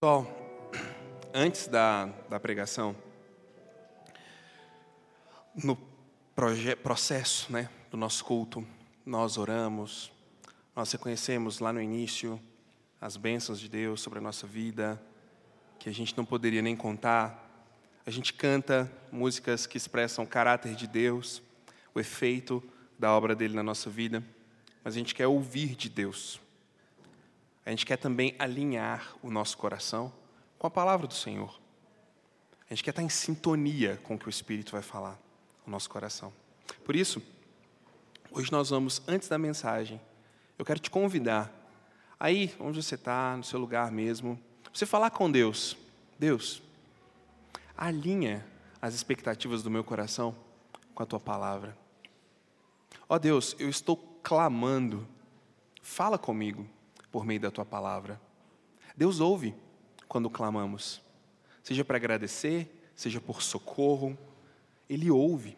Pessoal, antes da, da pregação, no processo né, do nosso culto, nós oramos, nós reconhecemos lá no início as bênçãos de Deus sobre a nossa vida, que a gente não poderia nem contar. A gente canta músicas que expressam o caráter de Deus, o efeito da obra dele na nossa vida, mas a gente quer ouvir de Deus. A gente quer também alinhar o nosso coração com a palavra do Senhor. A gente quer estar em sintonia com o que o Espírito vai falar no nosso coração. Por isso, hoje nós vamos, antes da mensagem, eu quero te convidar, aí onde você está, no seu lugar mesmo, você falar com Deus. Deus, alinha as expectativas do meu coração com a tua palavra. Ó oh Deus, eu estou clamando, fala comigo por meio da tua palavra. Deus ouve quando clamamos, seja para agradecer, seja por socorro, Ele ouve.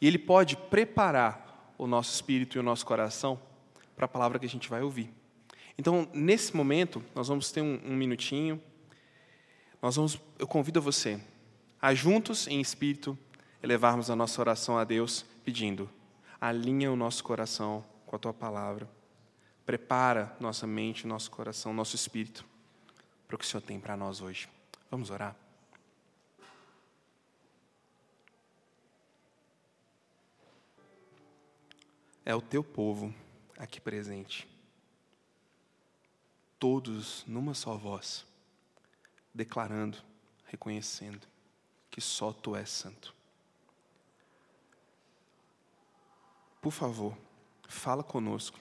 E Ele pode preparar o nosso espírito e o nosso coração para a palavra que a gente vai ouvir. Então, nesse momento, nós vamos ter um, um minutinho. Nós vamos, eu convido você a juntos em espírito elevarmos a nossa oração a Deus, pedindo: alinha o nosso coração com a tua palavra. Prepara nossa mente, nosso coração, nosso espírito para o que o Senhor tem para nós hoje. Vamos orar? É o teu povo aqui presente, todos numa só voz, declarando, reconhecendo que só tu és santo. Por favor, fala conosco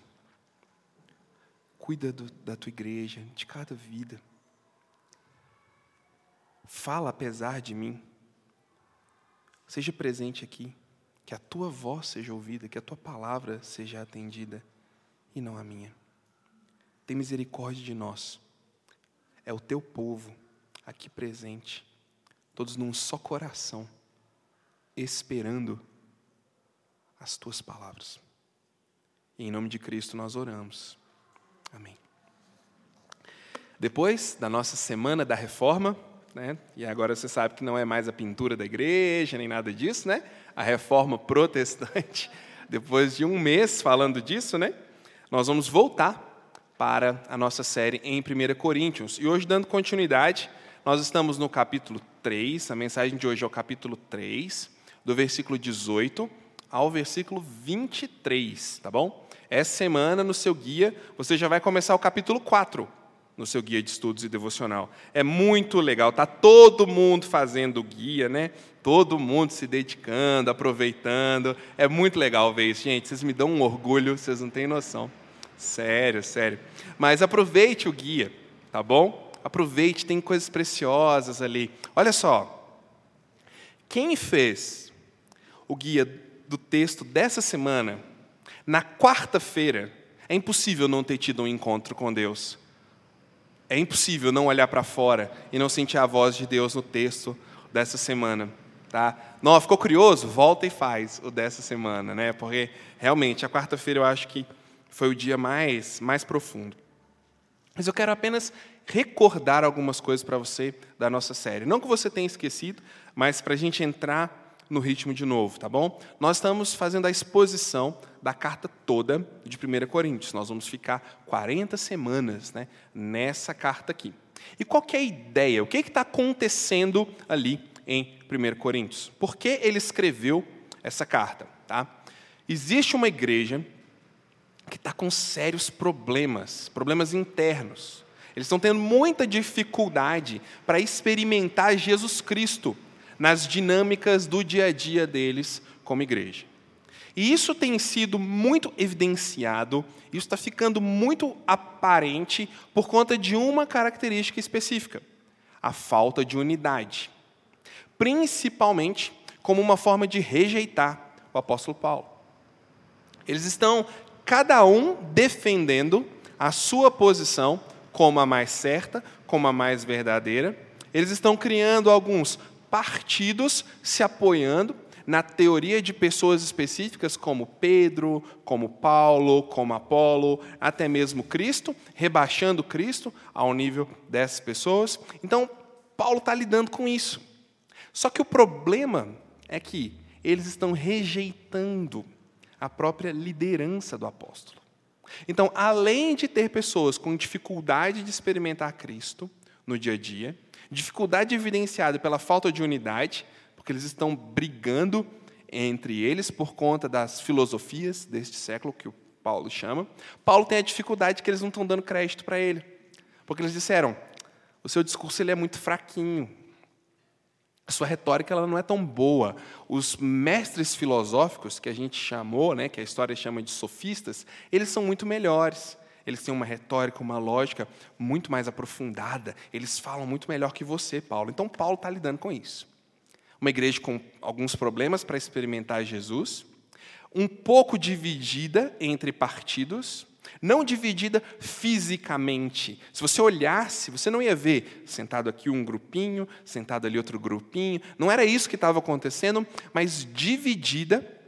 Cuida do, da tua igreja, de cada vida. Fala apesar de mim. Seja presente aqui. Que a tua voz seja ouvida, que a tua palavra seja atendida e não a minha. Tem misericórdia de nós. É o teu povo aqui presente, todos num só coração, esperando as tuas palavras. E em nome de Cristo nós oramos. Amém. Depois da nossa semana da reforma, né, e agora você sabe que não é mais a pintura da igreja, nem nada disso, né? A reforma protestante. Depois de um mês falando disso, né? Nós vamos voltar para a nossa série em 1 Coríntios. E hoje, dando continuidade, nós estamos no capítulo 3, a mensagem de hoje é o capítulo 3, do versículo 18 ao versículo 23, tá bom? Essa semana, no seu guia, você já vai começar o capítulo 4 no seu guia de estudos e devocional. É muito legal, tá todo mundo fazendo o guia, né? Todo mundo se dedicando, aproveitando. É muito legal ver isso, gente. Vocês me dão um orgulho, vocês não têm noção. Sério, sério. Mas aproveite o guia, tá bom? Aproveite, tem coisas preciosas ali. Olha só. Quem fez o guia do texto dessa semana na quarta-feira, é impossível não ter tido um encontro com Deus. É impossível não olhar para fora e não sentir a voz de Deus no texto dessa semana. Tá? Não, ficou curioso? Volta e faz o dessa semana, né? Porque realmente a quarta-feira eu acho que foi o dia mais mais profundo. Mas eu quero apenas recordar algumas coisas para você da nossa série. Não que você tenha esquecido, mas para a gente entrar no ritmo de novo, tá bom? Nós estamos fazendo a exposição da carta toda de 1 Coríntios. Nós vamos ficar 40 semanas né, nessa carta aqui. E qual é a ideia? O que está acontecendo ali em 1 Coríntios? Por que ele escreveu essa carta? Tá? Existe uma igreja que está com sérios problemas, problemas internos. Eles estão tendo muita dificuldade para experimentar Jesus Cristo nas dinâmicas do dia a dia deles como igreja. E isso tem sido muito evidenciado, isso está ficando muito aparente por conta de uma característica específica: a falta de unidade. Principalmente como uma forma de rejeitar o apóstolo Paulo. Eles estão, cada um, defendendo a sua posição como a mais certa, como a mais verdadeira. Eles estão criando alguns partidos se apoiando, na teoria de pessoas específicas como Pedro, como Paulo, como Apolo, até mesmo Cristo, rebaixando Cristo ao nível dessas pessoas. Então, Paulo está lidando com isso. Só que o problema é que eles estão rejeitando a própria liderança do apóstolo. Então, além de ter pessoas com dificuldade de experimentar Cristo no dia a dia, dificuldade evidenciada pela falta de unidade, porque eles estão brigando entre eles por conta das filosofias deste século, que o Paulo chama, Paulo tem a dificuldade que eles não estão dando crédito para ele. Porque eles disseram: o seu discurso ele é muito fraquinho, a sua retórica ela não é tão boa. Os mestres filosóficos, que a gente chamou, né, que a história chama de sofistas, eles são muito melhores. Eles têm uma retórica, uma lógica muito mais aprofundada. Eles falam muito melhor que você, Paulo. Então, Paulo está lidando com isso. Uma igreja com alguns problemas para experimentar Jesus, um pouco dividida entre partidos, não dividida fisicamente. Se você olhasse, você não ia ver sentado aqui um grupinho, sentado ali outro grupinho. Não era isso que estava acontecendo, mas dividida.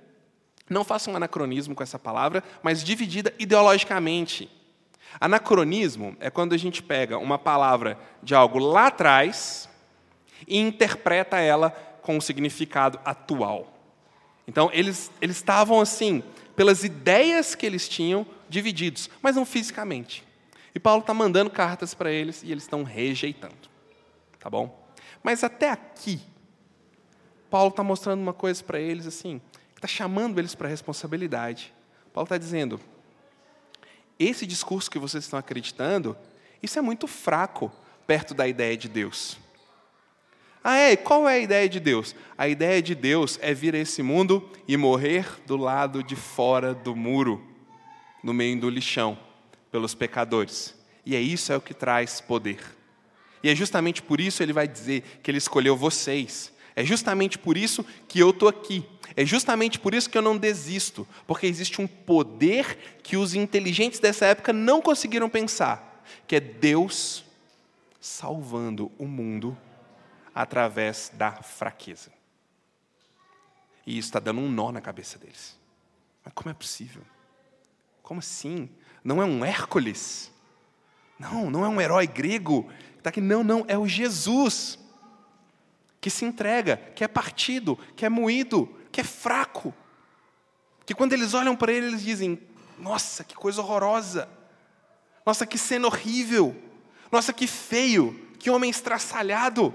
Não faça um anacronismo com essa palavra, mas dividida ideologicamente. Anacronismo é quando a gente pega uma palavra de algo lá atrás e interpreta ela com o significado atual. Então, eles, eles estavam assim, pelas ideias que eles tinham, divididos, mas não fisicamente. E Paulo está mandando cartas para eles e eles estão rejeitando. Tá bom? Mas até aqui, Paulo está mostrando uma coisa para eles assim, está chamando eles para responsabilidade. Paulo está dizendo: esse discurso que vocês estão acreditando, isso é muito fraco perto da ideia de Deus. Ah, é? Qual é a ideia de Deus? A ideia de Deus é vir a esse mundo e morrer do lado de fora do muro, no meio do lixão, pelos pecadores. E é isso é o que traz poder. E é justamente por isso ele vai dizer que ele escolheu vocês. É justamente por isso que eu estou aqui. É justamente por isso que eu não desisto, porque existe um poder que os inteligentes dessa época não conseguiram pensar, que é Deus salvando o mundo através da fraqueza. E isso está dando um nó na cabeça deles. Mas como é possível? Como assim? Não é um Hércules? Não, não é um herói grego. Está aqui, não, não, é o Jesus que se entrega, que é partido, que é moído, que é fraco. Que quando eles olham para ele, eles dizem: Nossa, que coisa horrorosa! Nossa, que cena horrível! Nossa, que feio! Que homem estraçalhado!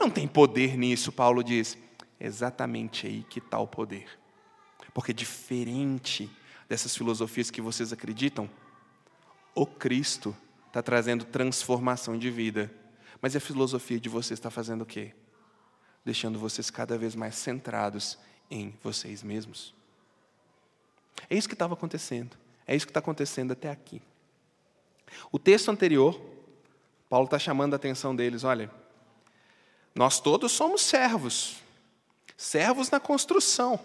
Não tem poder nisso, Paulo diz. Exatamente aí que está o poder. Porque diferente dessas filosofias que vocês acreditam, o Cristo está trazendo transformação de vida. Mas a filosofia de vocês está fazendo o quê? Deixando vocês cada vez mais centrados em vocês mesmos. É isso que estava acontecendo. É isso que está acontecendo até aqui. O texto anterior, Paulo está chamando a atenção deles: olha, nós todos somos servos, servos na construção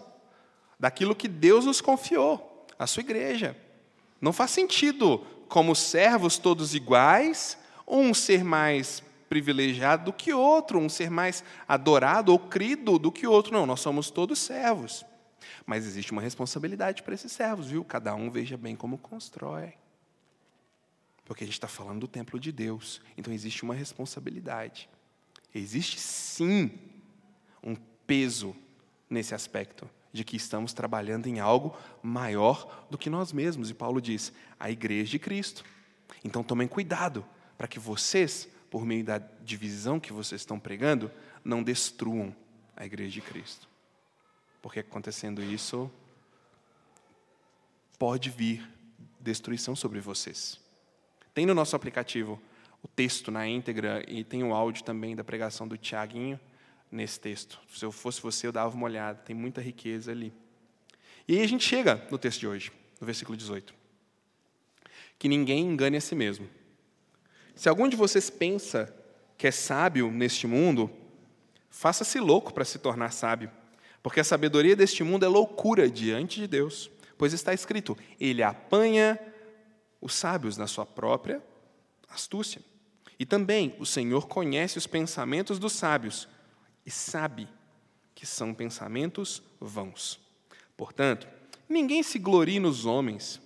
daquilo que Deus nos confiou, a sua igreja. Não faz sentido, como servos todos iguais, um ser mais privilegiado do que outro, um ser mais adorado ou crido do que outro. Não, nós somos todos servos. Mas existe uma responsabilidade para esses servos, viu? Cada um veja bem como constrói. Porque a gente está falando do templo de Deus. Então existe uma responsabilidade. Existe sim um peso nesse aspecto de que estamos trabalhando em algo maior do que nós mesmos. E Paulo diz: a igreja de Cristo. Então tomem cuidado para que vocês, por meio da divisão que vocês estão pregando, não destruam a igreja de Cristo. Porque acontecendo isso, pode vir destruição sobre vocês. Tem no nosso aplicativo o texto na íntegra e tem o áudio também da pregação do Tiaguinho nesse texto. Se eu fosse você, eu dava uma olhada, tem muita riqueza ali. E aí a gente chega no texto de hoje, no versículo 18. Que ninguém engane a si mesmo. Se algum de vocês pensa que é sábio neste mundo, faça-se louco para se tornar sábio, porque a sabedoria deste mundo é loucura diante de Deus, pois está escrito: Ele apanha os sábios na sua própria astúcia. E também o Senhor conhece os pensamentos dos sábios e sabe que são pensamentos vãos. Portanto, ninguém se glorie nos homens,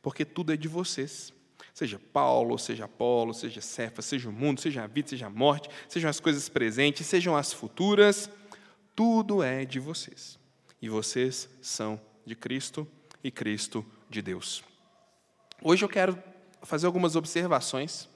porque tudo é de vocês. Seja Paulo, seja Apolo, seja Cefa, seja o mundo, seja a vida, seja a morte, sejam as coisas presentes, sejam as futuras, tudo é de vocês. E vocês são de Cristo e Cristo de Deus. Hoje eu quero fazer algumas observações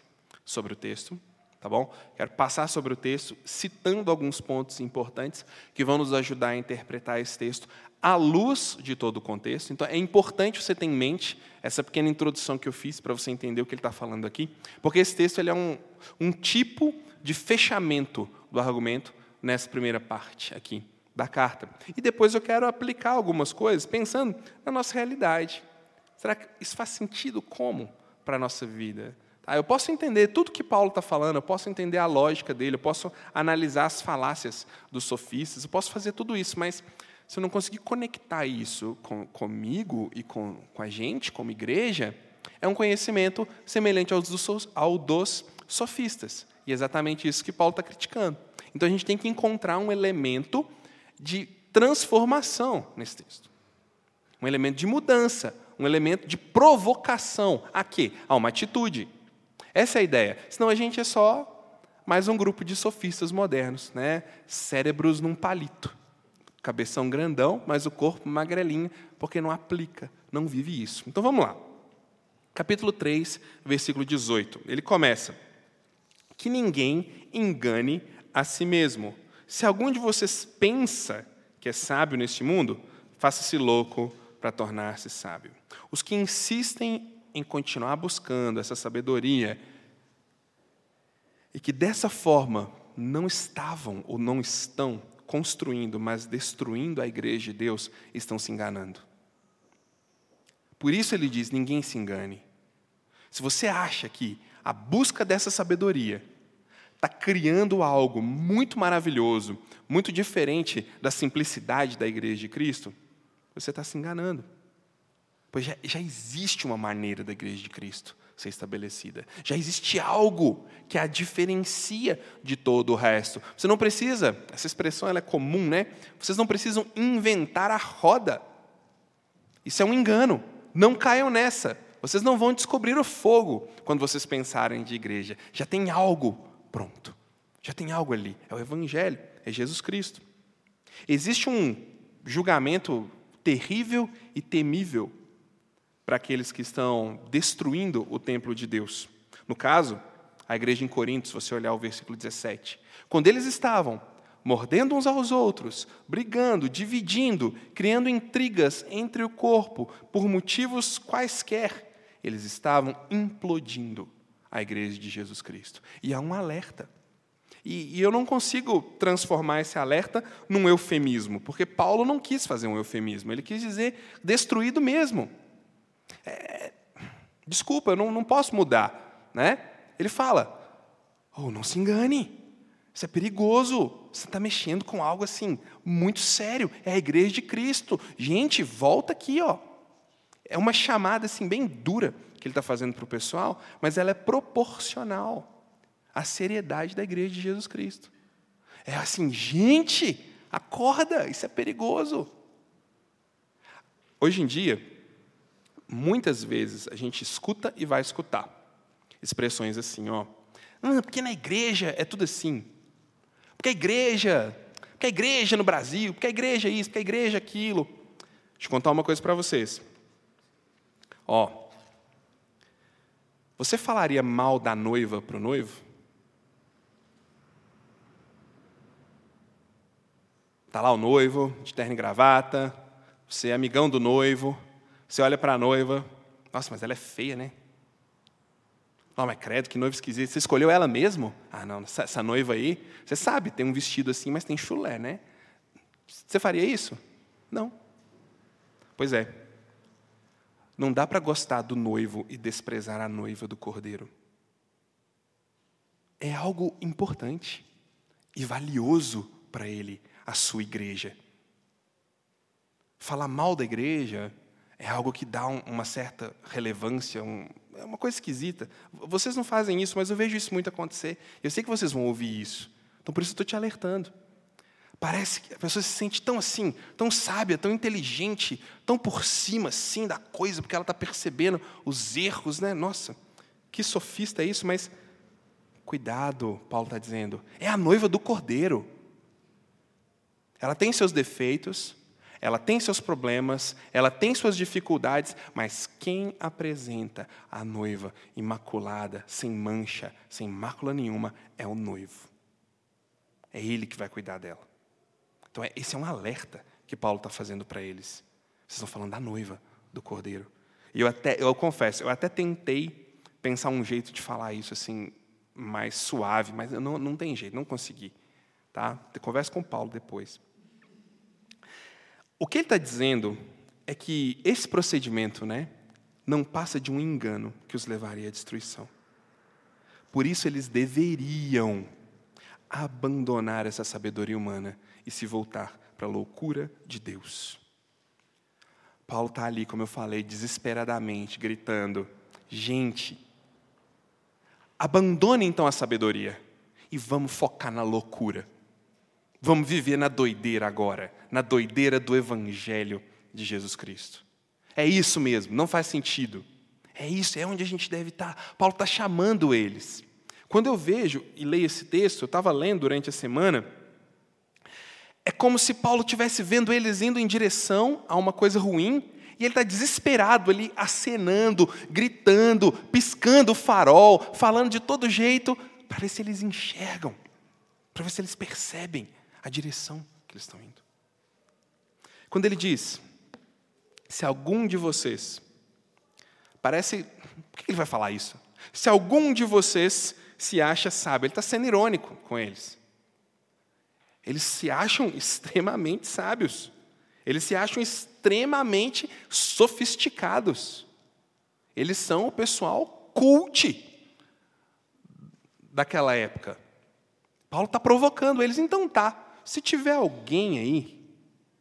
sobre o texto, tá bom? Quero passar sobre o texto, citando alguns pontos importantes que vão nos ajudar a interpretar esse texto à luz de todo o contexto. Então, é importante você ter em mente essa pequena introdução que eu fiz para você entender o que ele está falando aqui, porque esse texto ele é um, um tipo de fechamento do argumento nessa primeira parte aqui da carta. E depois eu quero aplicar algumas coisas pensando na nossa realidade. Será que isso faz sentido como para a nossa vida? Tá? Eu posso entender tudo que Paulo está falando, eu posso entender a lógica dele, eu posso analisar as falácias dos sofistas, eu posso fazer tudo isso, mas se eu não conseguir conectar isso com, comigo e com, com a gente, como igreja, é um conhecimento semelhante ao dos, ao dos sofistas. E é exatamente isso que Paulo está criticando. Então a gente tem que encontrar um elemento de transformação nesse texto. Um elemento de mudança, um elemento de provocação. A quê? A uma atitude. Essa é a ideia. Senão a gente é só mais um grupo de sofistas modernos, né? cérebros num palito. Cabeção grandão, mas o corpo magrelinho, porque não aplica, não vive isso. Então vamos lá. Capítulo 3, versículo 18. Ele começa: Que ninguém engane a si mesmo. Se algum de vocês pensa que é sábio neste mundo, faça-se louco para tornar-se sábio. Os que insistem em continuar buscando essa sabedoria e que dessa forma não estavam ou não estão construindo, mas destruindo a igreja de Deus, estão se enganando. Por isso ele diz: ninguém se engane. Se você acha que a busca dessa sabedoria está criando algo muito maravilhoso, muito diferente da simplicidade da igreja de Cristo, você está se enganando. Pois já, já existe uma maneira da igreja de Cristo ser estabelecida. Já existe algo que a diferencia de todo o resto. Você não precisa, essa expressão ela é comum, né? Vocês não precisam inventar a roda. Isso é um engano. Não caiam nessa. Vocês não vão descobrir o fogo quando vocês pensarem de igreja. Já tem algo pronto. Já tem algo ali. É o Evangelho, é Jesus Cristo. Existe um julgamento terrível e temível para aqueles que estão destruindo o templo de Deus. No caso, a igreja em Corinto, se você olhar o versículo 17. Quando eles estavam mordendo uns aos outros, brigando, dividindo, criando intrigas entre o corpo por motivos quaisquer, eles estavam implodindo a igreja de Jesus Cristo. E há um alerta. E, e, eu não consigo transformar esse alerta num eufemismo, porque Paulo não quis fazer um eufemismo, ele quis dizer destruído mesmo. É, desculpa, eu não, não posso mudar. Né? Ele fala: oh, não se engane, isso é perigoso. Você está mexendo com algo assim, muito sério. É a igreja de Cristo. Gente, volta aqui. Ó. É uma chamada assim, bem dura que ele está fazendo para o pessoal, mas ela é proporcional à seriedade da igreja de Jesus Cristo. É assim, gente, acorda, isso é perigoso. Hoje em dia, muitas vezes a gente escuta e vai escutar expressões assim, ó. Ah, porque na igreja é tudo assim. Porque a igreja, porque a igreja no Brasil, porque a igreja isso, porque a igreja aquilo. Deixa eu contar uma coisa para vocês. Ó, você falaria mal da noiva para o noivo? Está lá o noivo, de terno e gravata, você é amigão do noivo, você olha para a noiva, nossa, mas ela é feia, né? Não, mas credo, que noiva esquisita. Você escolheu ela mesmo? Ah, não, essa, essa noiva aí, você sabe, tem um vestido assim, mas tem chulé, né? Você faria isso? Não. Pois é. Não dá para gostar do noivo e desprezar a noiva do cordeiro. É algo importante e valioso para ele, a sua igreja. Falar mal da igreja, é algo que dá uma certa relevância, um, é uma coisa esquisita. Vocês não fazem isso, mas eu vejo isso muito acontecer. Eu sei que vocês vão ouvir isso. Então, por isso, estou te alertando. Parece que a pessoa se sente tão assim, tão sábia, tão inteligente, tão por cima assim da coisa, porque ela está percebendo os erros, né? Nossa, que sofista é isso, mas cuidado, Paulo está dizendo, é a noiva do cordeiro. Ela tem seus defeitos, ela tem seus problemas, ela tem suas dificuldades, mas quem apresenta a noiva imaculada, sem mancha, sem mácula nenhuma, é o noivo. É ele que vai cuidar dela. Então, esse é um alerta que Paulo está fazendo para eles. Vocês estão falando da noiva, do cordeiro. E eu até, eu confesso, eu até tentei pensar um jeito de falar isso assim, mais suave, mas não, não tem jeito, não consegui. Tá? Converse com Paulo depois. O que ele está dizendo é que esse procedimento né, não passa de um engano que os levaria à destruição. Por isso eles deveriam abandonar essa sabedoria humana e se voltar para a loucura de Deus. Paulo está ali, como eu falei, desesperadamente, gritando: gente, abandone então a sabedoria e vamos focar na loucura. Vamos viver na doideira agora, na doideira do Evangelho de Jesus Cristo. É isso mesmo, não faz sentido. É isso, é onde a gente deve estar. Paulo está chamando eles. Quando eu vejo e leio esse texto, eu estava lendo durante a semana, é como se Paulo estivesse vendo eles indo em direção a uma coisa ruim, e ele está desesperado ali, acenando, gritando, piscando o farol, falando de todo jeito, para ver se eles enxergam, para ver se eles percebem a direção que eles estão indo. Quando ele diz, se algum de vocês, parece, por que ele vai falar isso? Se algum de vocês se acha sábio, ele está sendo irônico com eles. Eles se acham extremamente sábios. Eles se acham extremamente sofisticados. Eles são o pessoal cult daquela época. Paulo está provocando eles, então tá. Se tiver alguém aí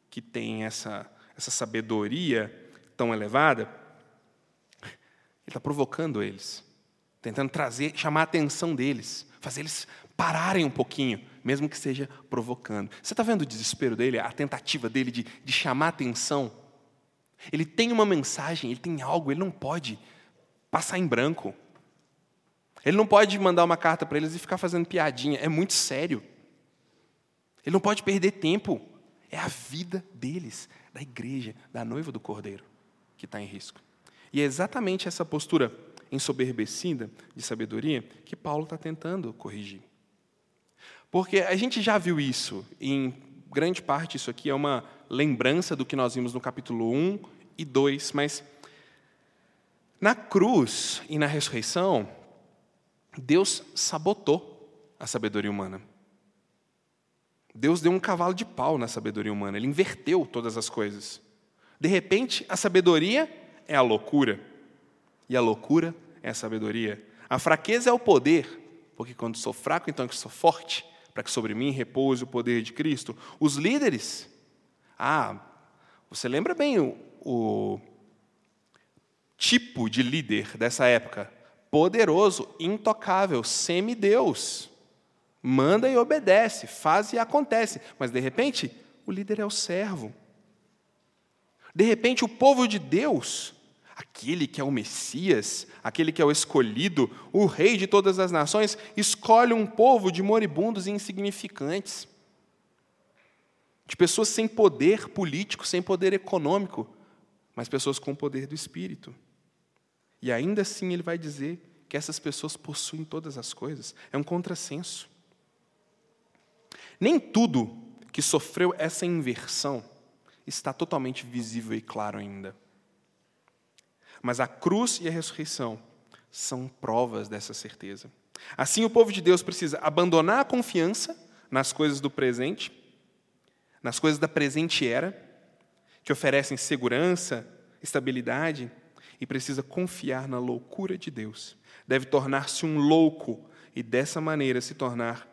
que tem essa, essa sabedoria tão elevada, ele está provocando eles, tentando trazer, chamar a atenção deles, fazer eles pararem um pouquinho mesmo que seja provocando. Você está vendo o desespero dele, a tentativa dele de, de chamar atenção? Ele tem uma mensagem, ele tem algo, ele não pode passar em branco. Ele não pode mandar uma carta para eles e ficar fazendo piadinha, é muito sério. Ele não pode perder tempo. É a vida deles, da igreja, da noiva do cordeiro, que está em risco. E é exatamente essa postura ensoberbecida de sabedoria que Paulo está tentando corrigir. Porque a gente já viu isso, em grande parte isso aqui é uma lembrança do que nós vimos no capítulo 1 e 2, mas na cruz e na ressurreição, Deus sabotou a sabedoria humana. Deus deu um cavalo de pau na sabedoria humana, ele inverteu todas as coisas. De repente, a sabedoria é a loucura, e a loucura é a sabedoria. A fraqueza é o poder, porque quando sou fraco, então que sou forte para que sobre mim repouse o poder de Cristo. Os líderes, ah, você lembra bem o, o tipo de líder dessa época? Poderoso, intocável, semideus. Manda e obedece, faz e acontece. Mas de repente, o líder é o servo. De repente, o povo de Deus aquele que é o Messias, aquele que é o escolhido, o rei de todas as nações, escolhe um povo de moribundos e insignificantes, de pessoas sem poder político, sem poder econômico, mas pessoas com o poder do Espírito. E ainda assim ele vai dizer que essas pessoas possuem todas as coisas. É um contrassenso. Nem tudo que sofreu essa inversão está totalmente visível e claro ainda. Mas a cruz e a ressurreição são provas dessa certeza. Assim, o povo de Deus precisa abandonar a confiança nas coisas do presente, nas coisas da presente era, que oferecem segurança, estabilidade, e precisa confiar na loucura de Deus. Deve tornar-se um louco e, dessa maneira, se tornar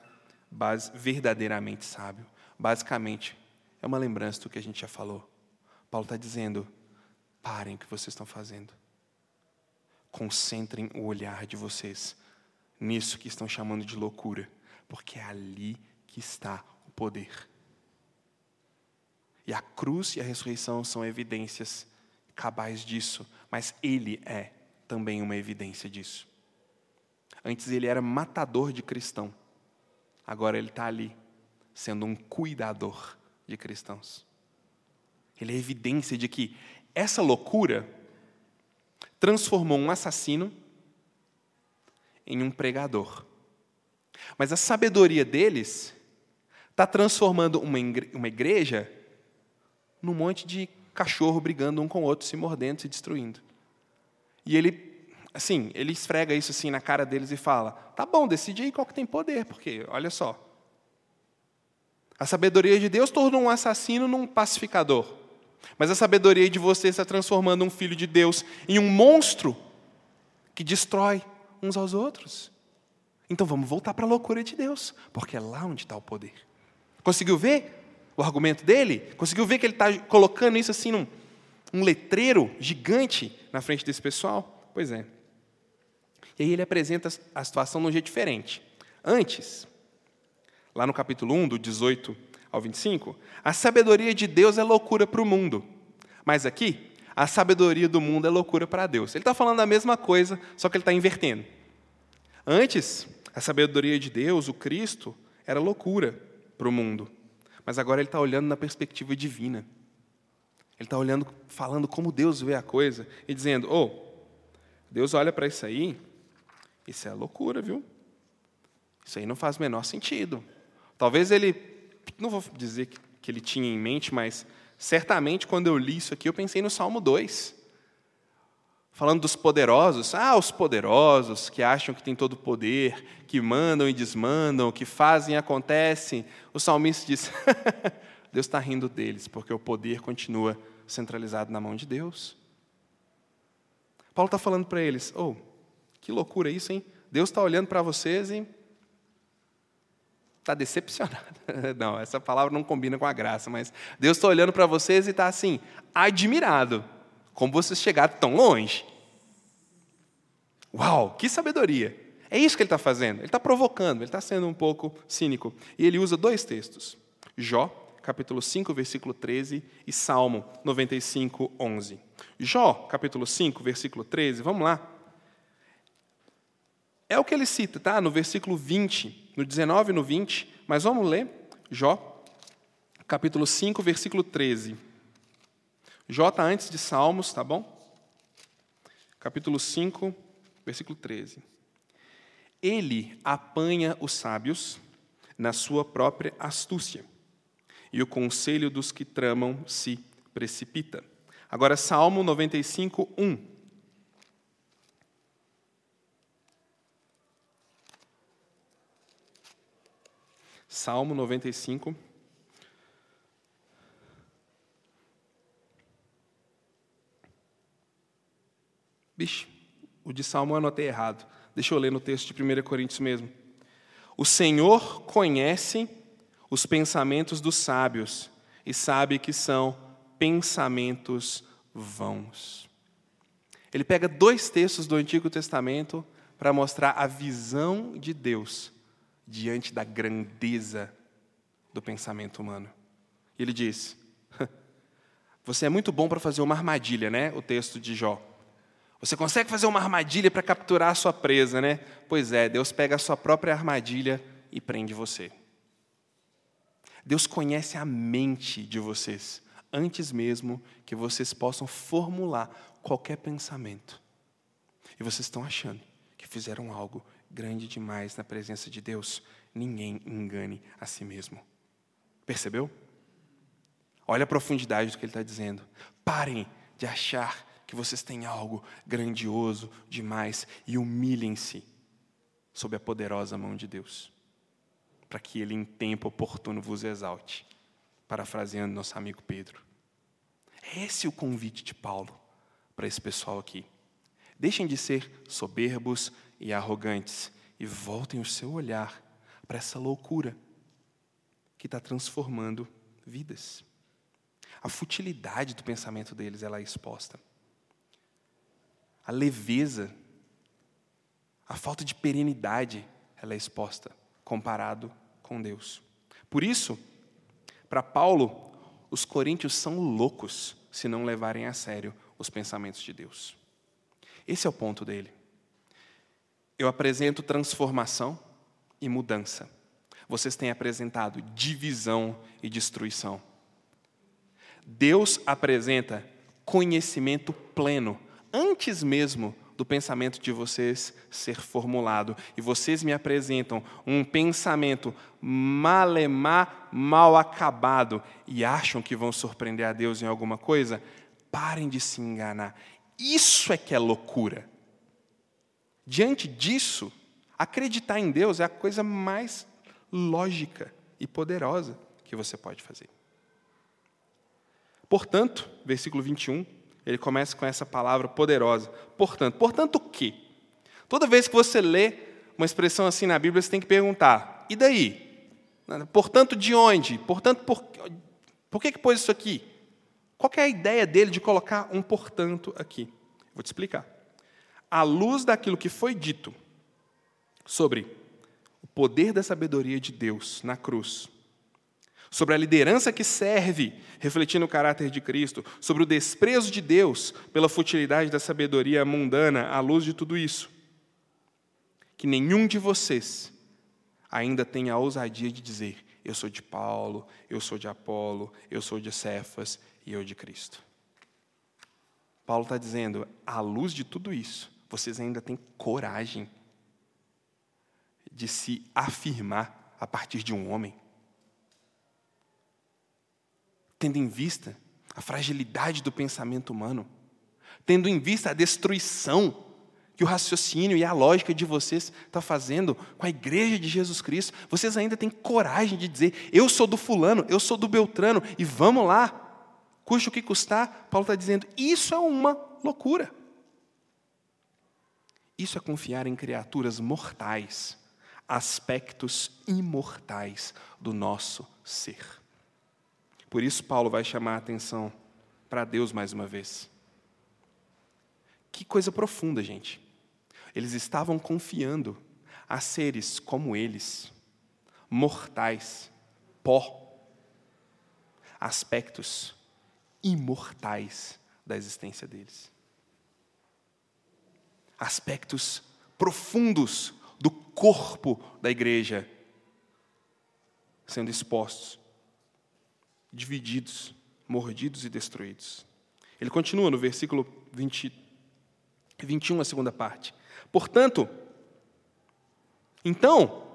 verdadeiramente sábio. Basicamente, é uma lembrança do que a gente já falou. Paulo está dizendo: Parem o que vocês estão fazendo. Concentrem o olhar de vocês nisso que estão chamando de loucura, porque é ali que está o poder. E a cruz e a ressurreição são evidências cabais disso, mas ele é também uma evidência disso. Antes ele era matador de cristão, agora ele está ali, sendo um cuidador de cristãos. Ele é evidência de que essa loucura transformou um assassino em um pregador. Mas a sabedoria deles está transformando uma igreja num monte de cachorro brigando um com o outro, se mordendo, se destruindo. E ele, assim, ele esfrega isso assim na cara deles e fala: tá bom, decide aí qual que tem poder, porque olha só. A sabedoria de Deus tornou um assassino num pacificador. Mas a sabedoria de você está transformando um filho de Deus em um monstro que destrói uns aos outros. Então vamos voltar para a loucura de Deus, porque é lá onde está o poder. Conseguiu ver o argumento dele? Conseguiu ver que ele está colocando isso assim num um letreiro gigante na frente desse pessoal? Pois é. E aí ele apresenta a situação de um jeito diferente. Antes, lá no capítulo 1, do 18 ao 25, a sabedoria de Deus é loucura para o mundo. Mas aqui, a sabedoria do mundo é loucura para Deus. Ele está falando a mesma coisa, só que ele está invertendo. Antes, a sabedoria de Deus, o Cristo, era loucura para o mundo. Mas agora ele está olhando na perspectiva divina. Ele está olhando, falando como Deus vê a coisa e dizendo: Oh, Deus olha para isso aí, isso é loucura, viu? Isso aí não faz o menor sentido. Talvez ele, não vou dizer que ele tinha em mente, mas certamente quando eu li isso aqui, eu pensei no Salmo 2 falando dos poderosos, ah, os poderosos que acham que têm todo o poder, que mandam e desmandam, que fazem e acontecem. O salmista diz: Deus está rindo deles, porque o poder continua centralizado na mão de Deus. Paulo está falando para eles: oh, que loucura isso, hein? Deus está olhando para vocês e está decepcionado. Não, essa palavra não combina com a graça, mas Deus está olhando para vocês e está assim, admirado como vocês chegaram tão longe. Uau, que sabedoria! É isso que ele está fazendo. Ele está provocando, ele está sendo um pouco cínico. E ele usa dois textos: Jó, capítulo 5, versículo 13, e Salmo 95, 11. Jó, capítulo 5, versículo 13, vamos lá. É o que ele cita, tá? No versículo 20, no 19 e no 20, mas vamos ler Jó, capítulo 5, versículo 13. J antes de Salmos, tá bom? Capítulo 5, versículo 13. Ele apanha os sábios na sua própria astúcia, e o conselho dos que tramam se precipita. Agora, Salmo 95, 1. Salmo 95, 1. Bicho, o de Salmo eu anotei errado. Deixa eu ler no texto de 1 Coríntios mesmo. O Senhor conhece os pensamentos dos sábios e sabe que são pensamentos vãos. Ele pega dois textos do Antigo Testamento para mostrar a visão de Deus diante da grandeza do pensamento humano. E ele diz: Você é muito bom para fazer uma armadilha, né? O texto de Jó. Você consegue fazer uma armadilha para capturar a sua presa, né? Pois é, Deus pega a sua própria armadilha e prende você. Deus conhece a mente de vocês antes mesmo que vocês possam formular qualquer pensamento. E vocês estão achando que fizeram algo grande demais na presença de Deus. Ninguém engane a si mesmo. Percebeu? Olha a profundidade do que ele está dizendo. Parem de achar que vocês têm algo grandioso demais e humilhem-se sob a poderosa mão de Deus, para que Ele em tempo oportuno vos exalte, parafraseando nosso amigo Pedro. Esse é o convite de Paulo para esse pessoal aqui. Deixem de ser soberbos e arrogantes e voltem o seu olhar para essa loucura que está transformando vidas. A futilidade do pensamento deles ela é exposta a leveza, a falta de perenidade, ela é exposta comparado com Deus. Por isso, para Paulo, os coríntios são loucos se não levarem a sério os pensamentos de Deus. Esse é o ponto dele. Eu apresento transformação e mudança. Vocês têm apresentado divisão e destruição. Deus apresenta conhecimento pleno, antes mesmo do pensamento de vocês ser formulado. E vocês me apresentam um pensamento malemar, mal acabado, e acham que vão surpreender a Deus em alguma coisa? Parem de se enganar. Isso é que é loucura. Diante disso, acreditar em Deus é a coisa mais lógica e poderosa que você pode fazer. Portanto, versículo 21, ele começa com essa palavra poderosa. Portanto, portanto o quê? Toda vez que você lê uma expressão assim na Bíblia, você tem que perguntar: e daí? Portanto, de onde? Portanto, por, por que, que pôs isso aqui? Qual é a ideia dele de colocar um portanto aqui? Vou te explicar. À luz daquilo que foi dito sobre o poder da sabedoria de Deus na cruz, sobre a liderança que serve, refletindo o caráter de Cristo, sobre o desprezo de Deus pela futilidade da sabedoria mundana à luz de tudo isso. Que nenhum de vocês ainda tenha a ousadia de dizer: Eu sou de Paulo, eu sou de Apolo, eu sou de Cefas e eu de Cristo. Paulo está dizendo: à luz de tudo isso, vocês ainda têm coragem de se afirmar a partir de um homem tendo em vista a fragilidade do pensamento humano, tendo em vista a destruição que o raciocínio e a lógica de vocês está fazendo com a igreja de Jesus Cristo, vocês ainda têm coragem de dizer: eu sou do fulano, eu sou do Beltrano, e vamos lá, custe o que custar. Paulo está dizendo: isso é uma loucura. Isso é confiar em criaturas mortais, aspectos imortais do nosso ser. Por isso, Paulo vai chamar a atenção para Deus mais uma vez. Que coisa profunda, gente. Eles estavam confiando a seres como eles, mortais, pó, aspectos imortais da existência deles. Aspectos profundos do corpo da igreja sendo expostos divididos, mordidos e destruídos. Ele continua no versículo 20, 21, a segunda parte. Portanto, então,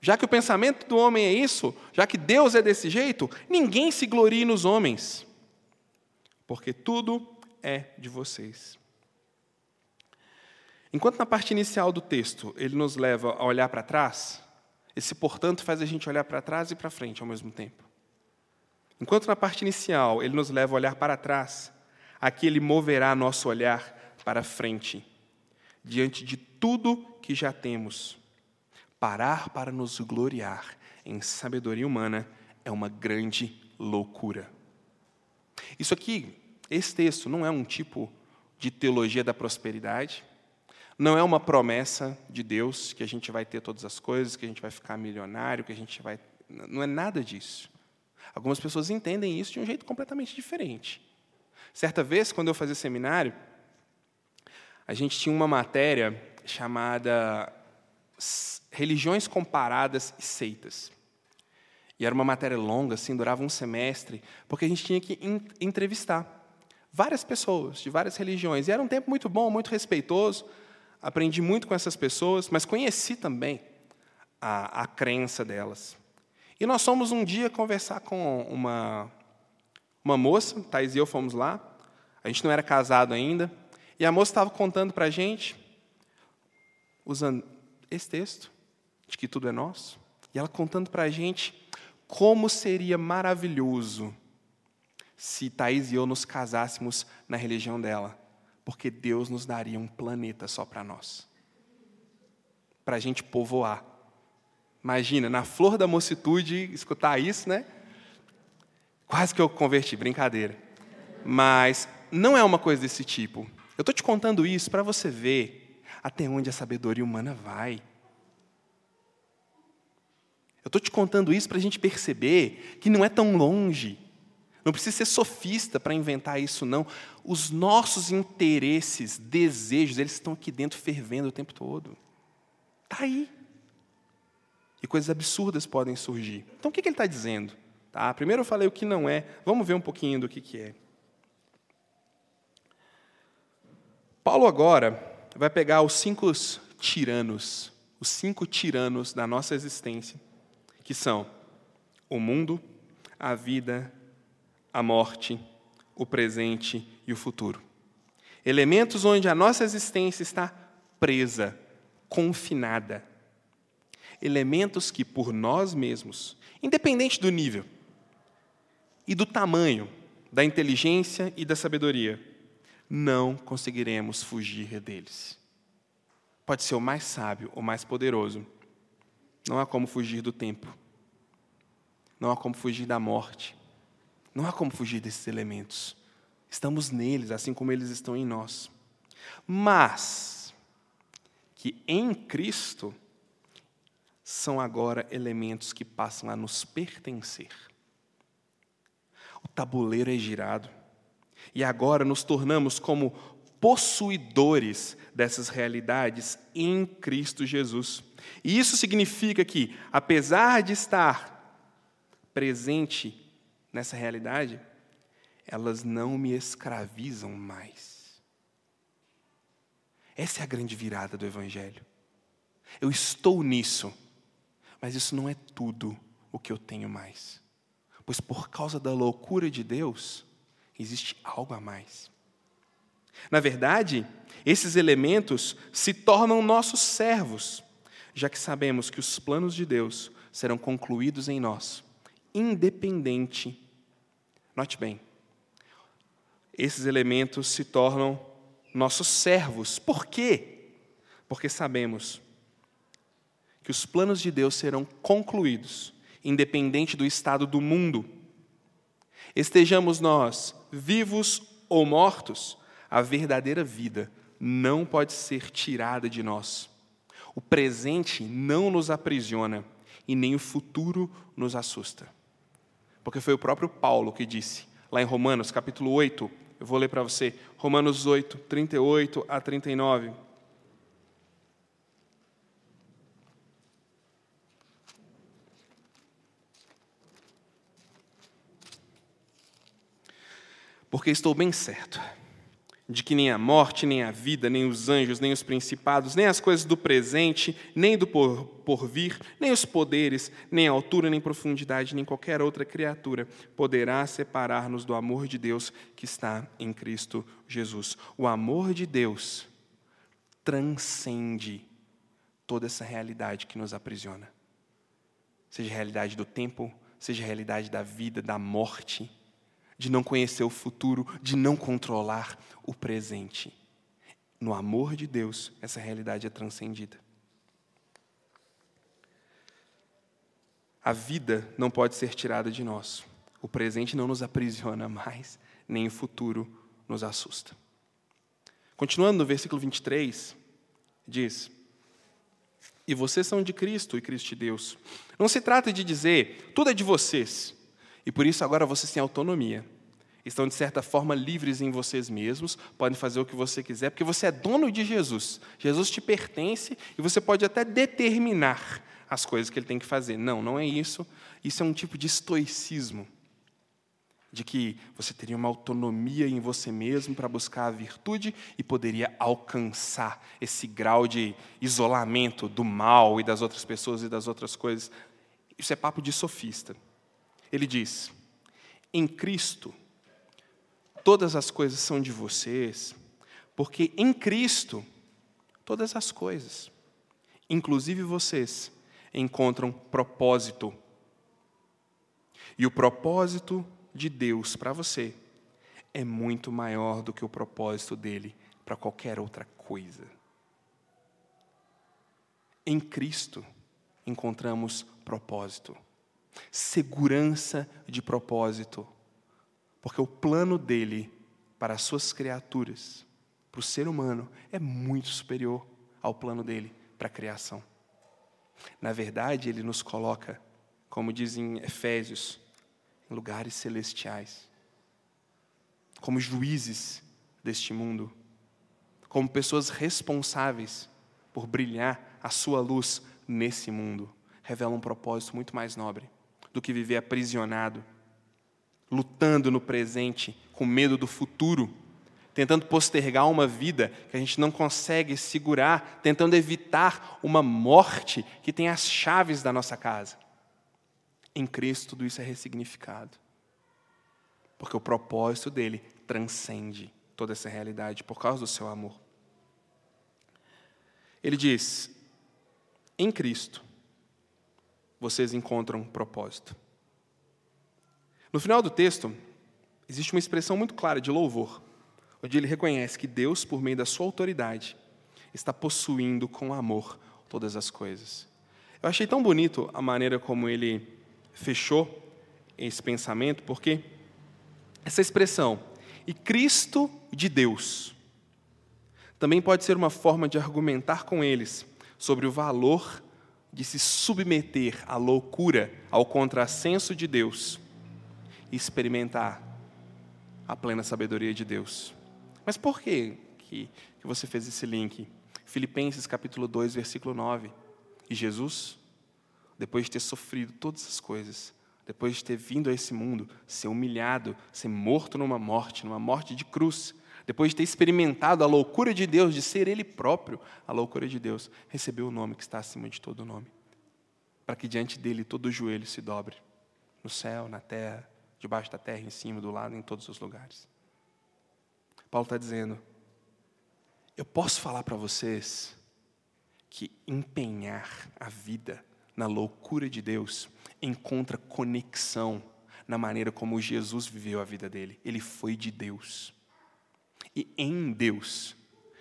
já que o pensamento do homem é isso, já que Deus é desse jeito, ninguém se glorie nos homens, porque tudo é de vocês. Enquanto na parte inicial do texto ele nos leva a olhar para trás, esse portanto faz a gente olhar para trás e para frente ao mesmo tempo. Enquanto na parte inicial ele nos leva a olhar para trás, aqui ele moverá nosso olhar para frente, diante de tudo que já temos. Parar para nos gloriar em sabedoria humana é uma grande loucura. Isso aqui, esse texto, não é um tipo de teologia da prosperidade, não é uma promessa de Deus que a gente vai ter todas as coisas, que a gente vai ficar milionário, que a gente vai. Não é nada disso. Algumas pessoas entendem isso de um jeito completamente diferente. Certa vez, quando eu fazia seminário, a gente tinha uma matéria chamada Religiões Comparadas e Seitas. E era uma matéria longa, assim, durava um semestre, porque a gente tinha que entrevistar várias pessoas de várias religiões. E era um tempo muito bom, muito respeitoso. Aprendi muito com essas pessoas, mas conheci também a, a crença delas. E nós fomos um dia conversar com uma, uma moça, Thais e eu fomos lá, a gente não era casado ainda, e a moça estava contando para a gente, usando esse texto, de que tudo é nosso, e ela contando para a gente como seria maravilhoso se Thais e eu nos casássemos na religião dela, porque Deus nos daria um planeta só para nós, para a gente povoar Imagina, na flor da mocitude, escutar isso, né? Quase que eu converti, brincadeira. Mas não é uma coisa desse tipo. Eu estou te contando isso para você ver até onde a sabedoria humana vai. Eu estou te contando isso para a gente perceber que não é tão longe Não precisa ser sofista para inventar isso, não. Os nossos interesses, desejos, eles estão aqui dentro fervendo o tempo todo. Está aí. E coisas absurdas podem surgir. Então, o que, ele está dizendo? Tá? Primeiro eu falei o que não é. Vamos ver um pouquinho do que, que é. Paulo agora vai pegar os cinco tiranos, os cinco tiranos da nossa existência, que são o mundo, a vida, a morte, o presente e o futuro. Elementos onde a nossa existência está presa, confinada. Elementos que, por nós mesmos, independente do nível e do tamanho, da inteligência e da sabedoria, não conseguiremos fugir deles. Pode ser o mais sábio, o mais poderoso. Não há como fugir do tempo. Não há como fugir da morte. Não há como fugir desses elementos. Estamos neles, assim como eles estão em nós. Mas que em Cristo são agora elementos que passam a nos pertencer. O tabuleiro é girado e agora nos tornamos como possuidores dessas realidades em Cristo Jesus. E isso significa que, apesar de estar presente nessa realidade, elas não me escravizam mais. Essa é a grande virada do Evangelho. Eu estou nisso, mas isso não é tudo o que eu tenho mais. Pois por causa da loucura de Deus, existe algo a mais. Na verdade, esses elementos se tornam nossos servos, já que sabemos que os planos de Deus serão concluídos em nós, independente Note bem, esses elementos se tornam nossos servos. Por quê? Porque sabemos que os planos de Deus serão concluídos, independente do estado do mundo. Estejamos nós vivos ou mortos, a verdadeira vida não pode ser tirada de nós. O presente não nos aprisiona e nem o futuro nos assusta. Porque foi o próprio Paulo que disse, lá em Romanos, capítulo 8, eu vou ler para você, Romanos 8, 38 a 39. Porque estou bem certo de que nem a morte, nem a vida, nem os anjos, nem os principados, nem as coisas do presente, nem do porvir, nem os poderes, nem a altura, nem profundidade, nem qualquer outra criatura poderá separar-nos do amor de Deus que está em Cristo Jesus. O amor de Deus transcende toda essa realidade que nos aprisiona. Seja a realidade do tempo, seja a realidade da vida, da morte de não conhecer o futuro, de não controlar o presente. No amor de Deus, essa realidade é transcendida. A vida não pode ser tirada de nós. O presente não nos aprisiona mais, nem o futuro nos assusta. Continuando no versículo 23, diz: E vocês são de Cristo e Cristo de Deus. Não se trata de dizer, tudo é de vocês, e por isso agora vocês têm autonomia. Estão, de certa forma, livres em vocês mesmos, podem fazer o que você quiser, porque você é dono de Jesus. Jesus te pertence e você pode até determinar as coisas que ele tem que fazer. Não, não é isso. Isso é um tipo de estoicismo, de que você teria uma autonomia em você mesmo para buscar a virtude e poderia alcançar esse grau de isolamento do mal e das outras pessoas e das outras coisas. Isso é papo de sofista. Ele diz: em Cristo, todas as coisas são de vocês, porque em Cristo, todas as coisas, inclusive vocês, encontram propósito. E o propósito de Deus para você é muito maior do que o propósito dele para qualquer outra coisa. Em Cristo encontramos propósito segurança de propósito, porque o plano dele para as suas criaturas, para o ser humano, é muito superior ao plano dele para a criação. Na verdade, ele nos coloca, como diz em Efésios, em lugares celestiais. como juízes deste mundo, como pessoas responsáveis por brilhar a sua luz nesse mundo, revela um propósito muito mais nobre do que viver aprisionado, lutando no presente, com medo do futuro, tentando postergar uma vida que a gente não consegue segurar, tentando evitar uma morte que tem as chaves da nossa casa. Em Cristo, tudo isso é ressignificado. Porque o propósito dele transcende toda essa realidade por causa do seu amor. Ele diz: em Cristo, vocês encontram propósito. No final do texto, existe uma expressão muito clara de louvor, onde ele reconhece que Deus, por meio da sua autoridade, está possuindo com amor todas as coisas. Eu achei tão bonito a maneira como ele fechou esse pensamento, porque essa expressão, e Cristo de Deus, também pode ser uma forma de argumentar com eles sobre o valor de se submeter à loucura, ao contrassenso de Deus e experimentar a plena sabedoria de Deus. Mas por que, que você fez esse link? Filipenses capítulo 2, versículo 9. E Jesus depois de ter sofrido todas as coisas, depois de ter vindo a esse mundo, ser humilhado, ser morto numa morte, numa morte de cruz, depois de ter experimentado a loucura de Deus, de ser Ele próprio a loucura de Deus, recebeu o nome que está acima de todo nome, para que diante dele todo o joelho se dobre, no céu, na terra, debaixo da terra, em cima, do lado, em todos os lugares. Paulo está dizendo: eu posso falar para vocês que empenhar a vida na loucura de Deus, encontra conexão na maneira como Jesus viveu a vida dele. Ele foi de Deus. E em Deus,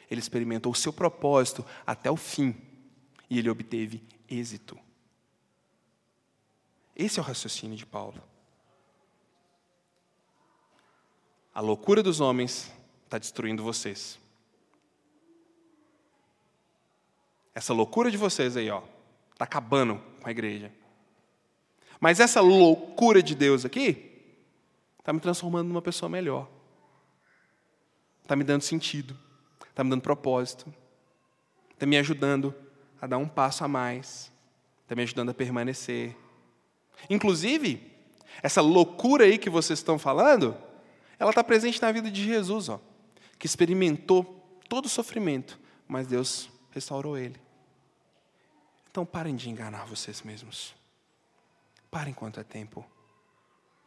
ele experimentou o seu propósito até o fim. E ele obteve êxito. Esse é o raciocínio de Paulo. A loucura dos homens está destruindo vocês. Essa loucura de vocês aí, ó, Está acabando com a igreja. Mas essa loucura de Deus aqui está me transformando numa pessoa melhor. Está me dando sentido. Está me dando propósito. Está me ajudando a dar um passo a mais. Está me ajudando a permanecer. Inclusive, essa loucura aí que vocês estão falando, ela está presente na vida de Jesus, ó, que experimentou todo o sofrimento, mas Deus restaurou ele. Então parem de enganar vocês mesmos. Parem enquanto é tempo.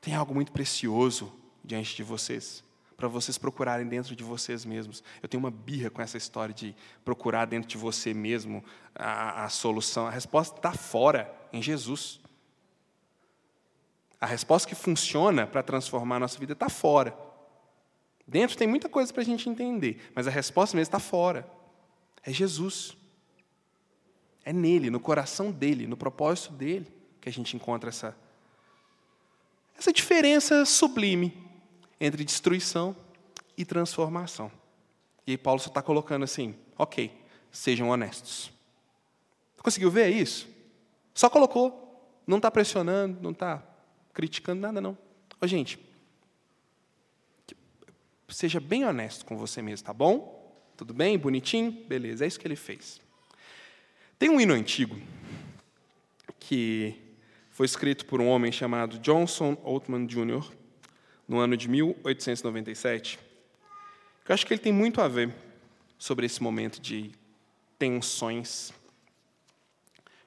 Tem algo muito precioso diante de vocês, para vocês procurarem dentro de vocês mesmos. Eu tenho uma birra com essa história de procurar dentro de você mesmo a, a solução. A resposta está fora, em Jesus. A resposta que funciona para transformar a nossa vida está fora. Dentro tem muita coisa para a gente entender, mas a resposta mesmo está fora. É Jesus. É nele, no coração dele, no propósito dele, que a gente encontra essa, essa diferença sublime entre destruição e transformação. E aí Paulo só está colocando assim: ok, sejam honestos. Conseguiu ver isso? Só colocou, não está pressionando, não está criticando nada, não. Ô, gente, seja bem honesto com você mesmo, tá bom? Tudo bem? Bonitinho? Beleza, é isso que ele fez. Tem um hino antigo que foi escrito por um homem chamado Johnson Oatman Jr., no ano de 1897, que eu acho que ele tem muito a ver sobre esse momento de tensões,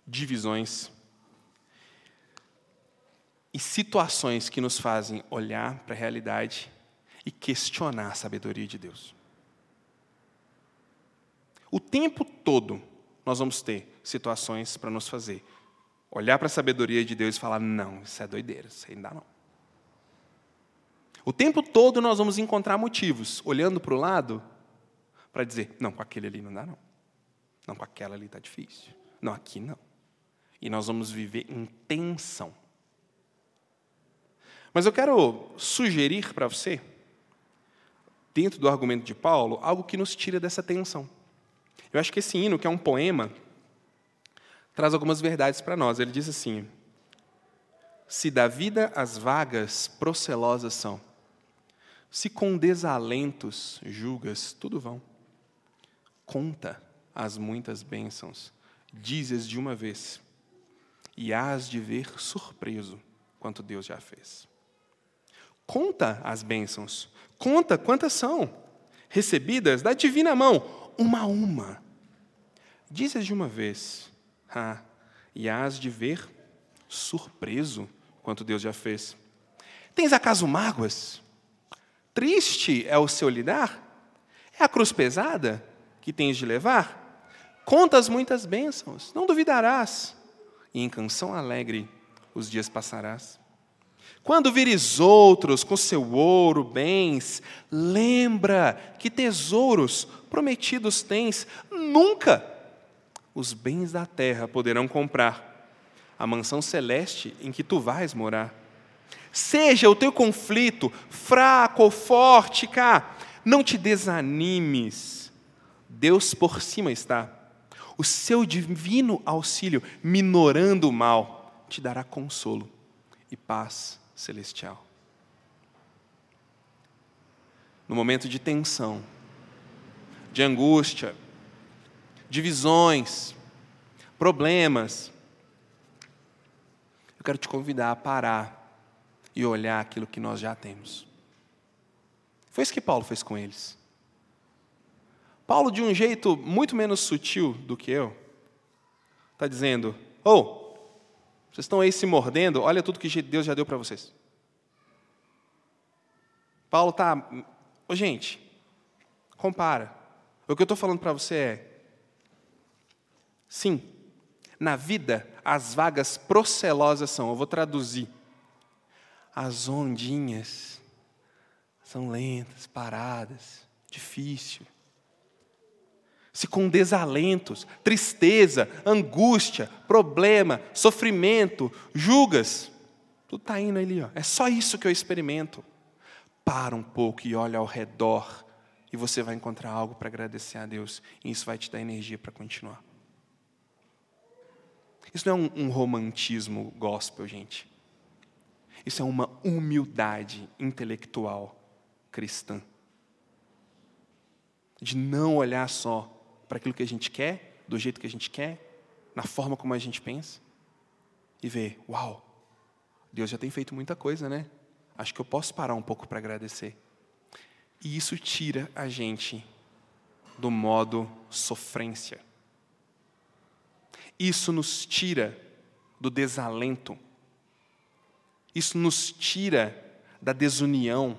divisões e situações que nos fazem olhar para a realidade e questionar a sabedoria de Deus. O tempo todo, nós vamos ter situações para nos fazer olhar para a sabedoria de Deus e falar: não, isso é doideira, isso dá não. O tempo todo nós vamos encontrar motivos, olhando para o lado, para dizer: não, com aquele ali não dá não. Não, com aquela ali está difícil. Não, aqui não. E nós vamos viver em tensão. Mas eu quero sugerir para você, dentro do argumento de Paulo, algo que nos tira dessa tensão. Eu acho que esse hino, que é um poema, traz algumas verdades para nós. Ele diz assim: Se da vida as vagas procelosas são, Se com desalentos julgas, tudo vão. Conta as muitas bênçãos, dizes de uma vez, e hás de ver surpreso quanto Deus já fez. Conta as bênçãos, conta quantas são, recebidas da divina mão, uma a uma. Dizes de uma vez, ah, e hás de ver surpreso quanto Deus já fez. Tens acaso mágoas? Triste é o seu lidar? É a cruz pesada que tens de levar? Contas muitas bênçãos, não duvidarás, e em canção alegre os dias passarás. Quando vires outros com seu ouro, bens, lembra que tesouros prometidos tens, nunca os bens da terra poderão comprar a mansão celeste em que tu vais morar. Seja o teu conflito fraco ou forte, cá, não te desanimes. Deus por cima está. O seu divino auxílio, minorando o mal, te dará consolo e paz celestial. No momento de tensão, de angústia, divisões, problemas, eu quero te convidar a parar e olhar aquilo que nós já temos. Foi isso que Paulo fez com eles. Paulo, de um jeito muito menos sutil do que eu, está dizendo: Oh, vocês estão aí se mordendo, olha tudo que Deus já deu para vocês. Paulo está. Gente, compara. O que eu estou falando para você é: sim, na vida as vagas procelosas são, eu vou traduzir as ondinhas são lentas, paradas, difícil. Se com desalentos, tristeza, angústia, problema, sofrimento, julgas, tudo está indo ali, ó. é só isso que eu experimento. Para um pouco e olha ao redor, e você vai encontrar algo para agradecer a Deus, e isso vai te dar energia para continuar. Isso não é um, um romantismo gospel, gente. Isso é uma humildade intelectual cristã. De não olhar só para aquilo que a gente quer, do jeito que a gente quer, na forma como a gente pensa, e ver: uau, Deus já tem feito muita coisa, né? Acho que eu posso parar um pouco para agradecer. E isso tira a gente do modo sofrência. Isso nos tira do desalento isso nos tira da desunião.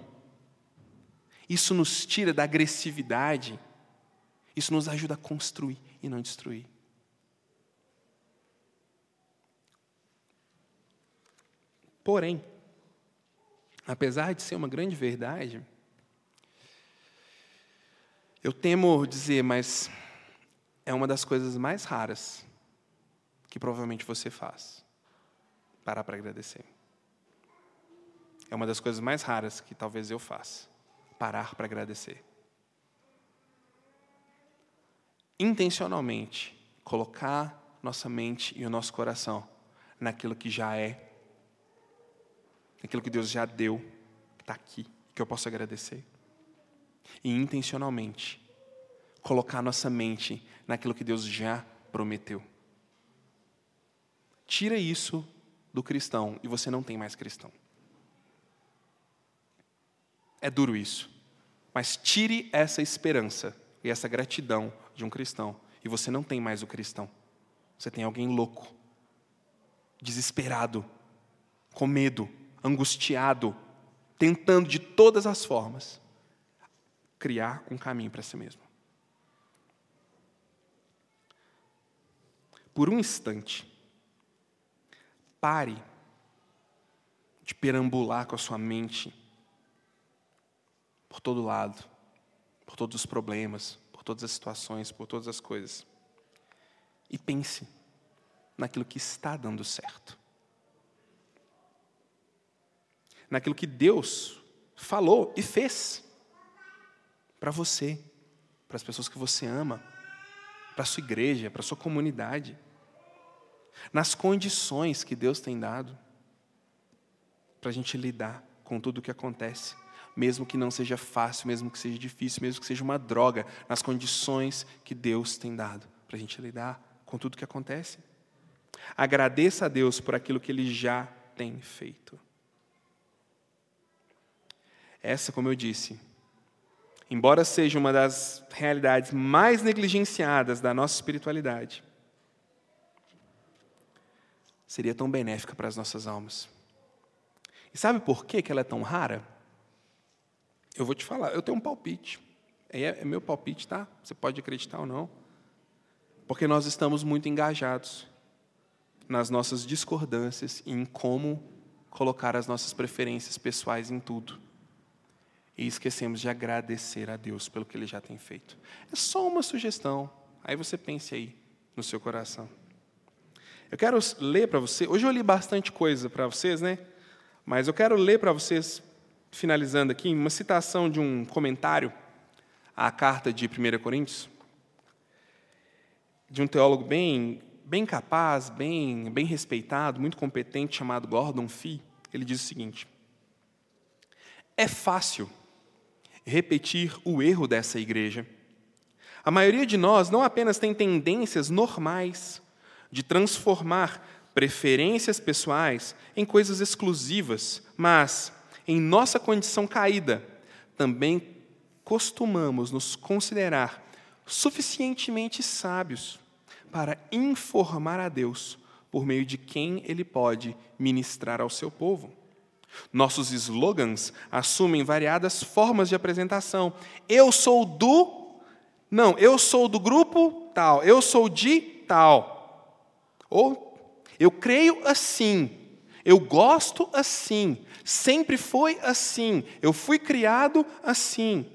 Isso nos tira da agressividade. Isso nos ajuda a construir e não destruir. Porém, apesar de ser uma grande verdade, eu temo dizer, mas é uma das coisas mais raras que provavelmente você faz. Parar para agradecer. É uma das coisas mais raras que talvez eu faça. Parar para agradecer. Intencionalmente, colocar nossa mente e o nosso coração naquilo que já é, naquilo que Deus já deu, que está aqui, que eu posso agradecer. E intencionalmente, colocar nossa mente naquilo que Deus já prometeu. Tira isso do cristão e você não tem mais cristão. É duro isso. Mas tire essa esperança e essa gratidão de um cristão, e você não tem mais o cristão. Você tem alguém louco, desesperado, com medo, angustiado, tentando de todas as formas criar um caminho para si mesmo. Por um instante, pare de perambular com a sua mente por todo lado, por todos os problemas, por todas as situações, por todas as coisas. E pense naquilo que está dando certo. Naquilo que Deus falou e fez para você, para as pessoas que você ama, para a sua igreja, para a sua comunidade. Nas condições que Deus tem dado para a gente lidar com tudo o que acontece mesmo que não seja fácil, mesmo que seja difícil, mesmo que seja uma droga, nas condições que Deus tem dado para a gente lidar com tudo que acontece. Agradeça a Deus por aquilo que Ele já tem feito. Essa, como eu disse, embora seja uma das realidades mais negligenciadas da nossa espiritualidade, seria tão benéfica para as nossas almas. E sabe por que ela é tão rara? Eu vou te falar, eu tenho um palpite. É, é meu palpite, tá? Você pode acreditar ou não. Porque nós estamos muito engajados nas nossas discordâncias e em como colocar as nossas preferências pessoais em tudo. E esquecemos de agradecer a Deus pelo que Ele já tem feito. É só uma sugestão. Aí você pense aí no seu coração. Eu quero ler para você. Hoje eu li bastante coisa para vocês, né? Mas eu quero ler para vocês, finalizando aqui, uma citação de um comentário à carta de 1 Coríntios, de um teólogo bem, bem capaz, bem, bem respeitado, muito competente, chamado Gordon Fee. Ele diz o seguinte: É fácil repetir o erro dessa igreja. A maioria de nós não apenas tem tendências normais de transformar preferências pessoais em coisas exclusivas, mas, em nossa condição caída, também costumamos nos considerar suficientemente sábios para informar a Deus por meio de quem Ele pode ministrar ao seu povo. Nossos slogans assumem variadas formas de apresentação. Eu sou do. Não, eu sou do grupo tal, eu sou de tal. Ou eu creio assim, eu gosto assim, sempre foi assim, eu fui criado assim.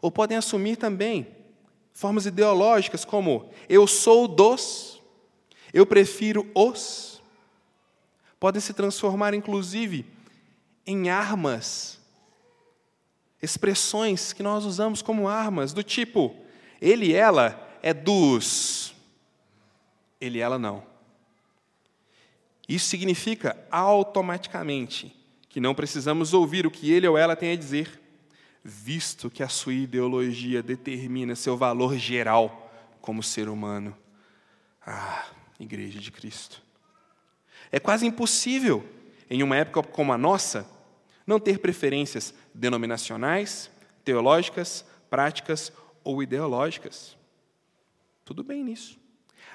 Ou podem assumir também formas ideológicas como eu sou dos, eu prefiro os. Podem se transformar, inclusive, em armas, expressões que nós usamos como armas, do tipo, ele ela é dos, ele ela não. Isso significa automaticamente que não precisamos ouvir o que ele ou ela tem a dizer, visto que a sua ideologia determina seu valor geral como ser humano. Ah, Igreja de Cristo. É quase impossível, em uma época como a nossa, não ter preferências denominacionais, teológicas, práticas ou ideológicas. Tudo bem nisso.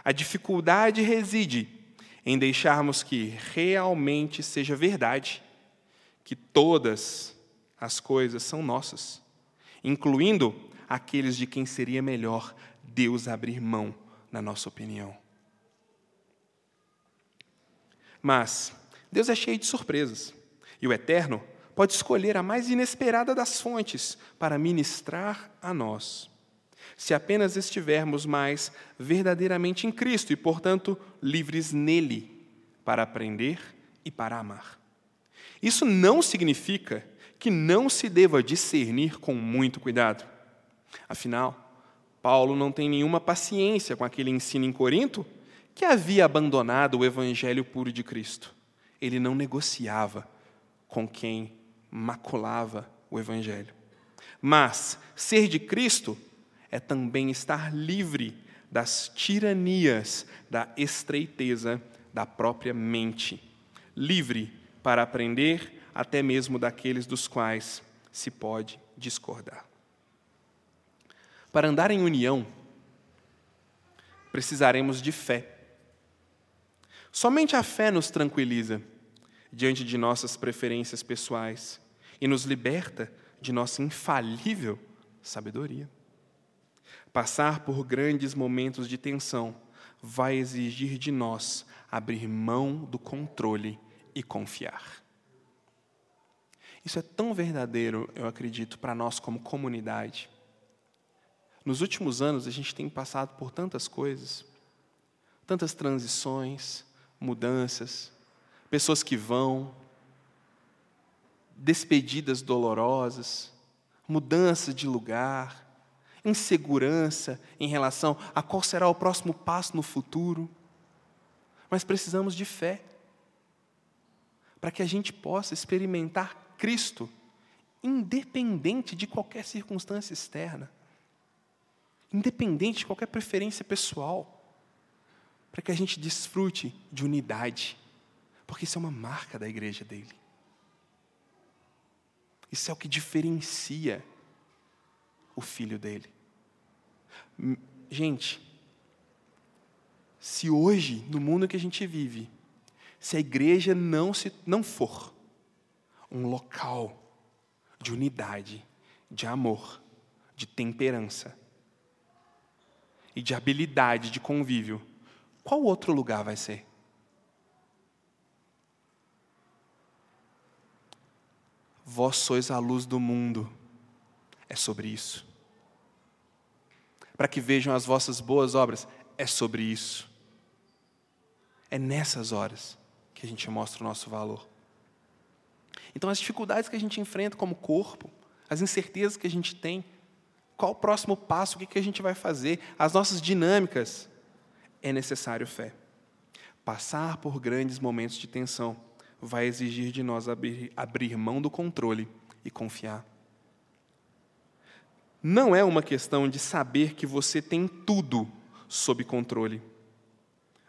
A dificuldade reside em deixarmos que realmente seja verdade que todas as coisas são nossas, incluindo aqueles de quem seria melhor Deus abrir mão, na nossa opinião. Mas Deus é cheio de surpresas, e o Eterno pode escolher a mais inesperada das fontes para ministrar a nós se apenas estivermos mais verdadeiramente em Cristo e, portanto, livres nele para aprender e para amar. Isso não significa que não se deva discernir com muito cuidado. Afinal, Paulo não tem nenhuma paciência com aquele ensino em Corinto que havia abandonado o evangelho puro de Cristo. Ele não negociava com quem maculava o evangelho. Mas ser de Cristo é também estar livre das tiranias da estreiteza da própria mente, livre para aprender até mesmo daqueles dos quais se pode discordar. Para andar em união, precisaremos de fé. Somente a fé nos tranquiliza diante de nossas preferências pessoais e nos liberta de nossa infalível sabedoria. Passar por grandes momentos de tensão vai exigir de nós abrir mão do controle e confiar. Isso é tão verdadeiro, eu acredito, para nós como comunidade. Nos últimos anos, a gente tem passado por tantas coisas, tantas transições, mudanças, pessoas que vão, despedidas dolorosas, mudança de lugar, insegurança em relação a qual será o próximo passo no futuro. Mas precisamos de fé para que a gente possa experimentar Cristo independente de qualquer circunstância externa, independente de qualquer preferência pessoal, para que a gente desfrute de unidade, porque isso é uma marca da igreja dele. Isso é o que diferencia o filho dele. Gente, se hoje, no mundo que a gente vive, se a igreja não, se, não for um local de unidade, de amor, de temperança e de habilidade de convívio, qual outro lugar vai ser? Vós sois a luz do mundo. É sobre isso. Para que vejam as vossas boas obras, é sobre isso. É nessas horas que a gente mostra o nosso valor. Então, as dificuldades que a gente enfrenta como corpo, as incertezas que a gente tem, qual o próximo passo, o que a gente vai fazer, as nossas dinâmicas, é necessário fé. Passar por grandes momentos de tensão vai exigir de nós abrir, abrir mão do controle e confiar. Não é uma questão de saber que você tem tudo sob controle.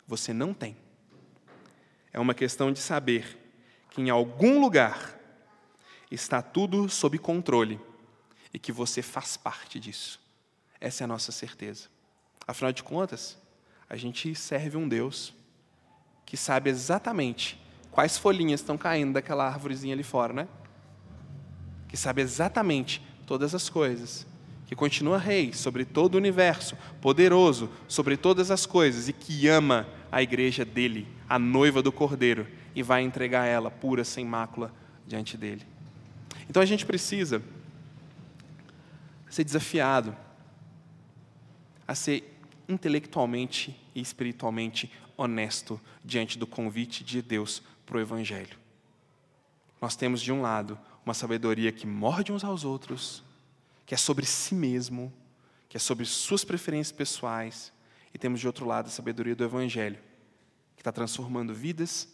Você não tem. É uma questão de saber que em algum lugar está tudo sob controle e que você faz parte disso. Essa é a nossa certeza. Afinal de contas, a gente serve um Deus que sabe exatamente quais folhinhas estão caindo daquela árvorezinha ali fora, né? Que sabe exatamente todas as coisas, que continua rei sobre todo o universo, poderoso sobre todas as coisas e que ama a igreja dele, a noiva do Cordeiro, e vai entregar ela pura, sem mácula, diante dele. Então a gente precisa ser desafiado a ser intelectualmente e espiritualmente honesto diante do convite de Deus para o Evangelho. Nós temos, de um lado, uma sabedoria que morde uns aos outros, que é sobre si mesmo, que é sobre suas preferências pessoais, e temos de outro lado a sabedoria do Evangelho, que está transformando vidas,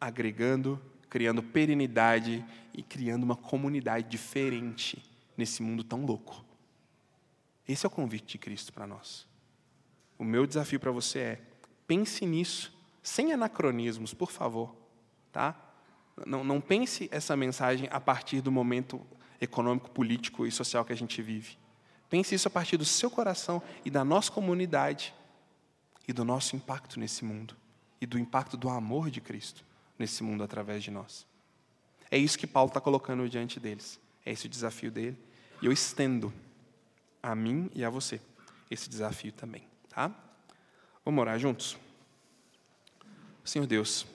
agregando, criando perenidade e criando uma comunidade diferente nesse mundo tão louco. Esse é o convite de Cristo para nós. O meu desafio para você é: pense nisso, sem anacronismos, por favor. Tá? Não, não pense essa mensagem a partir do momento econômico, político e social que a gente vive. Pense isso a partir do seu coração e da nossa comunidade e do nosso impacto nesse mundo e do impacto do amor de Cristo nesse mundo através de nós. É isso que Paulo está colocando diante deles. É esse o desafio dele. E eu estendo a mim e a você esse desafio também. Tá? Vamos orar juntos? Senhor Deus,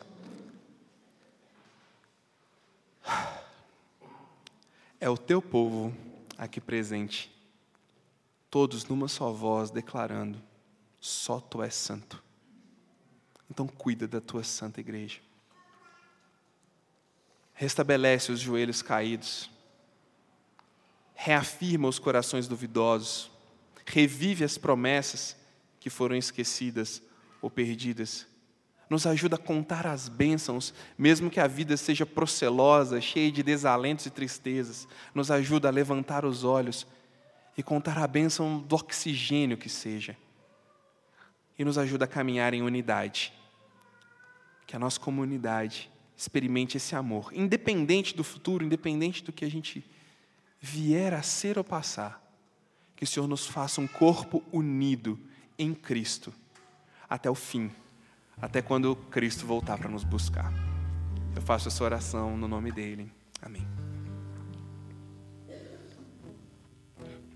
é o teu povo aqui presente, todos numa só voz declarando: só tu és santo. Então cuida da tua santa igreja. Restabelece os joelhos caídos. Reafirma os corações duvidosos. Revive as promessas que foram esquecidas ou perdidas. Nos ajuda a contar as bênçãos, mesmo que a vida seja procelosa, cheia de desalentos e tristezas. Nos ajuda a levantar os olhos e contar a bênção do oxigênio que seja. E nos ajuda a caminhar em unidade. Que a nossa comunidade experimente esse amor, independente do futuro, independente do que a gente vier a ser ou passar. Que o Senhor nos faça um corpo unido em Cristo até o fim, até quando Cristo voltar para nos buscar. Eu faço essa oração no nome dele. Amém.